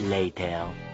Later.